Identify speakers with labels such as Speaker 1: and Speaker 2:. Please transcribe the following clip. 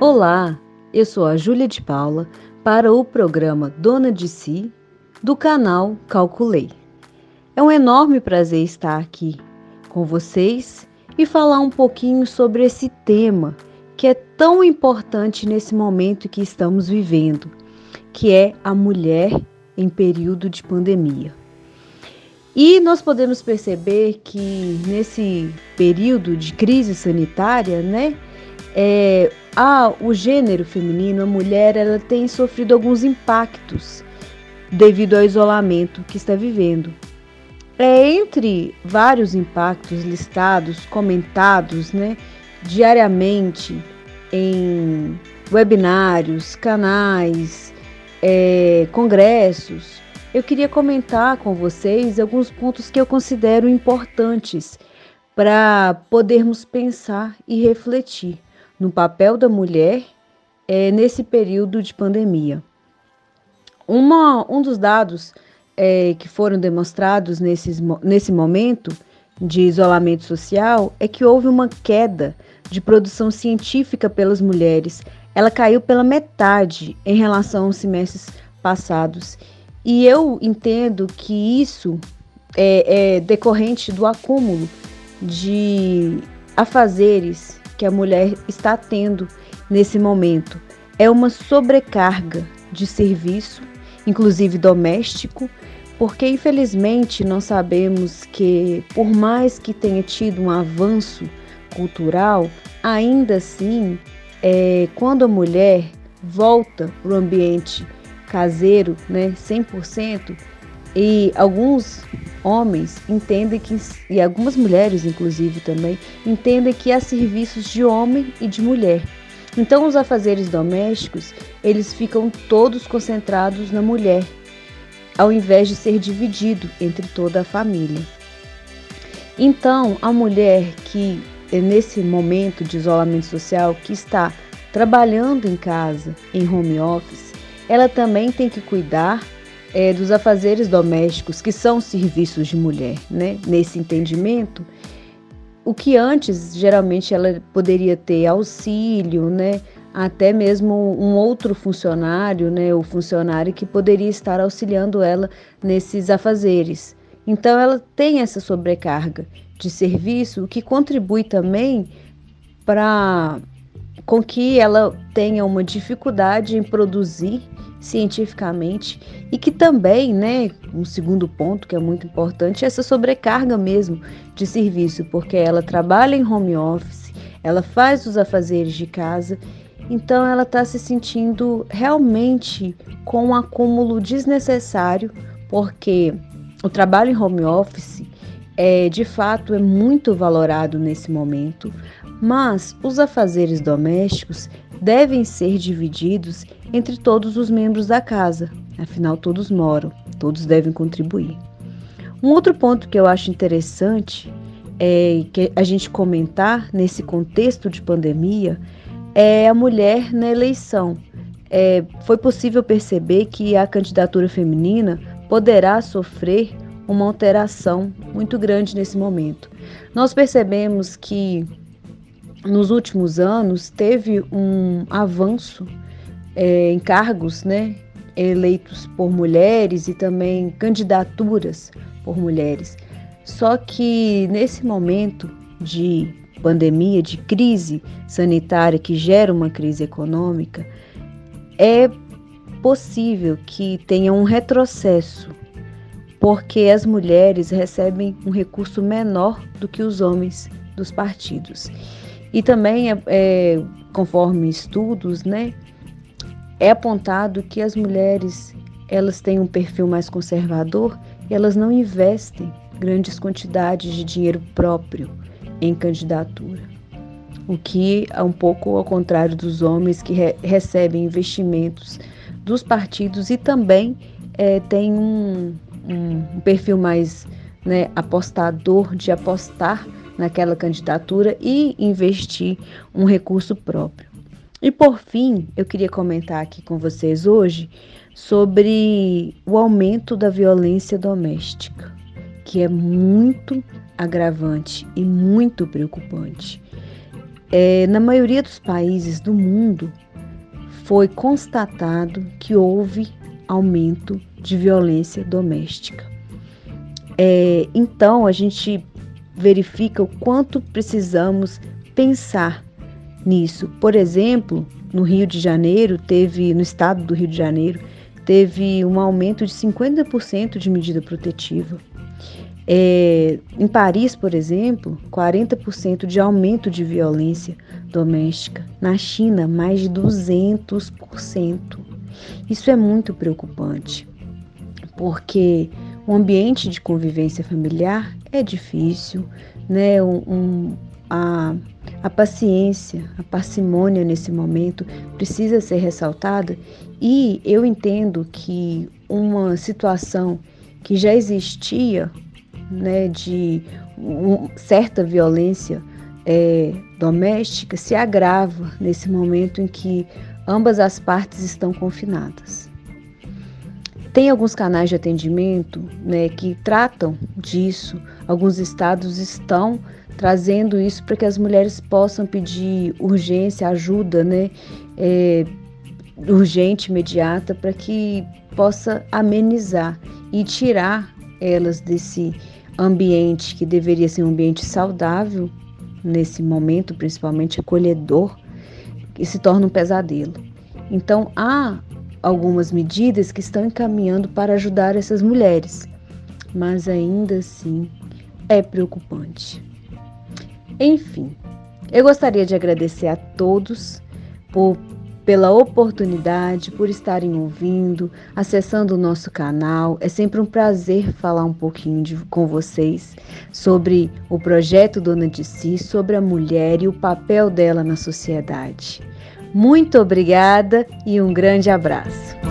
Speaker 1: Olá, eu sou a Júlia de Paula para o programa Dona de Si do canal Calculei. É um enorme prazer estar aqui com vocês e falar um pouquinho sobre esse tema que é tão importante nesse momento que estamos vivendo, que é a mulher em período de pandemia. E nós podemos perceber que nesse período de crise sanitária, né, é, o gênero feminino, a mulher, ela tem sofrido alguns impactos devido ao isolamento que está vivendo. É entre vários impactos listados, comentados, né, diariamente em webinários, canais, é, congressos, eu queria comentar com vocês alguns pontos que eu considero importantes para podermos pensar e refletir no papel da mulher é, nesse período de pandemia. Uma, um dos dados é, que foram demonstrados nesses, nesse momento de isolamento social é que houve uma queda de produção científica pelas mulheres. Ela caiu pela metade em relação aos semestres passados. E eu entendo que isso é, é decorrente do acúmulo de afazeres que a mulher está tendo nesse momento. É uma sobrecarga de serviço, inclusive doméstico, porque infelizmente nós sabemos que, por mais que tenha tido um avanço cultural, ainda assim, é, quando a mulher volta para o ambiente caseiro, né, 100%, e alguns homens entendem que, e algumas mulheres inclusive também, entendem que há serviços de homem e de mulher. Então os afazeres domésticos, eles ficam todos concentrados na mulher, ao invés de ser dividido entre toda a família. Então, a mulher que é nesse momento de isolamento social que está trabalhando em casa, em home office, ela também tem que cuidar é, dos afazeres domésticos, que são serviços de mulher, né? Nesse entendimento, o que antes geralmente ela poderia ter auxílio, né? Até mesmo um outro funcionário, né? O funcionário que poderia estar auxiliando ela nesses afazeres. Então ela tem essa sobrecarga de serviço, o que contribui também para com que ela tenha uma dificuldade em produzir cientificamente e que também, né, um segundo ponto que é muito importante, essa sobrecarga mesmo de serviço, porque ela trabalha em home office, ela faz os afazeres de casa, então ela está se sentindo realmente com um acúmulo desnecessário, porque o trabalho em home office é de fato é muito valorado nesse momento, mas os afazeres domésticos devem ser divididos entre todos os membros da casa, afinal todos moram, todos devem contribuir. Um outro ponto que eu acho interessante é que a gente comentar nesse contexto de pandemia é a mulher na eleição. É, foi possível perceber que a candidatura feminina poderá sofrer uma alteração muito grande nesse momento. Nós percebemos que nos últimos anos teve um avanço é, em cargos né, eleitos por mulheres e também candidaturas por mulheres. Só que nesse momento de pandemia, de crise sanitária que gera uma crise econômica, é possível que tenha um retrocesso porque as mulheres recebem um recurso menor do que os homens dos partidos. E também, é, é, conforme estudos, né, é apontado que as mulheres elas têm um perfil mais conservador e elas não investem grandes quantidades de dinheiro próprio em candidatura. O que é um pouco ao contrário dos homens que re recebem investimentos dos partidos e também é, têm um, um, perfil mais né, apostador, de apostar naquela candidatura e investir um recurso próprio. E por fim, eu queria comentar aqui com vocês hoje sobre o aumento da violência doméstica, que é muito agravante e muito preocupante. é, na maioria dos países do mundo, foi constatado que houve aumento de violência doméstica. É, então, a gente verifica o quanto precisamos pensar nisso. Por exemplo, no Rio de Janeiro, teve, no estado do Rio de Janeiro, teve um aumento de 50% de medida protetiva. É, em Paris, por exemplo, 40% de aumento de violência doméstica. Na China, mais de 200%. Isso é muito preocupante, porque o ambiente de convivência familiar é difícil, né? Um, um, a, a paciência, a parcimônia nesse momento precisa ser ressaltada e eu entendo que uma situação que já existia, né, de um, certa violência é, doméstica se agrava nesse momento em que ambas as partes estão confinadas. Tem alguns canais de atendimento né, que tratam disso, alguns estados estão trazendo isso para que as mulheres possam pedir urgência, ajuda, né, é, urgente, imediata, para que possa amenizar e tirar elas desse ambiente que deveria ser um ambiente saudável, nesse momento, principalmente acolhedor, que se torna um pesadelo. Então, há algumas medidas que estão encaminhando para ajudar essas mulheres, mas ainda assim é preocupante. Enfim, eu gostaria de agradecer a todos por pela oportunidade, por estarem ouvindo, acessando o nosso canal. É sempre um prazer falar um pouquinho de, com vocês sobre o projeto Dona de Si, sobre a mulher e o papel dela na sociedade. Muito obrigada e um grande abraço.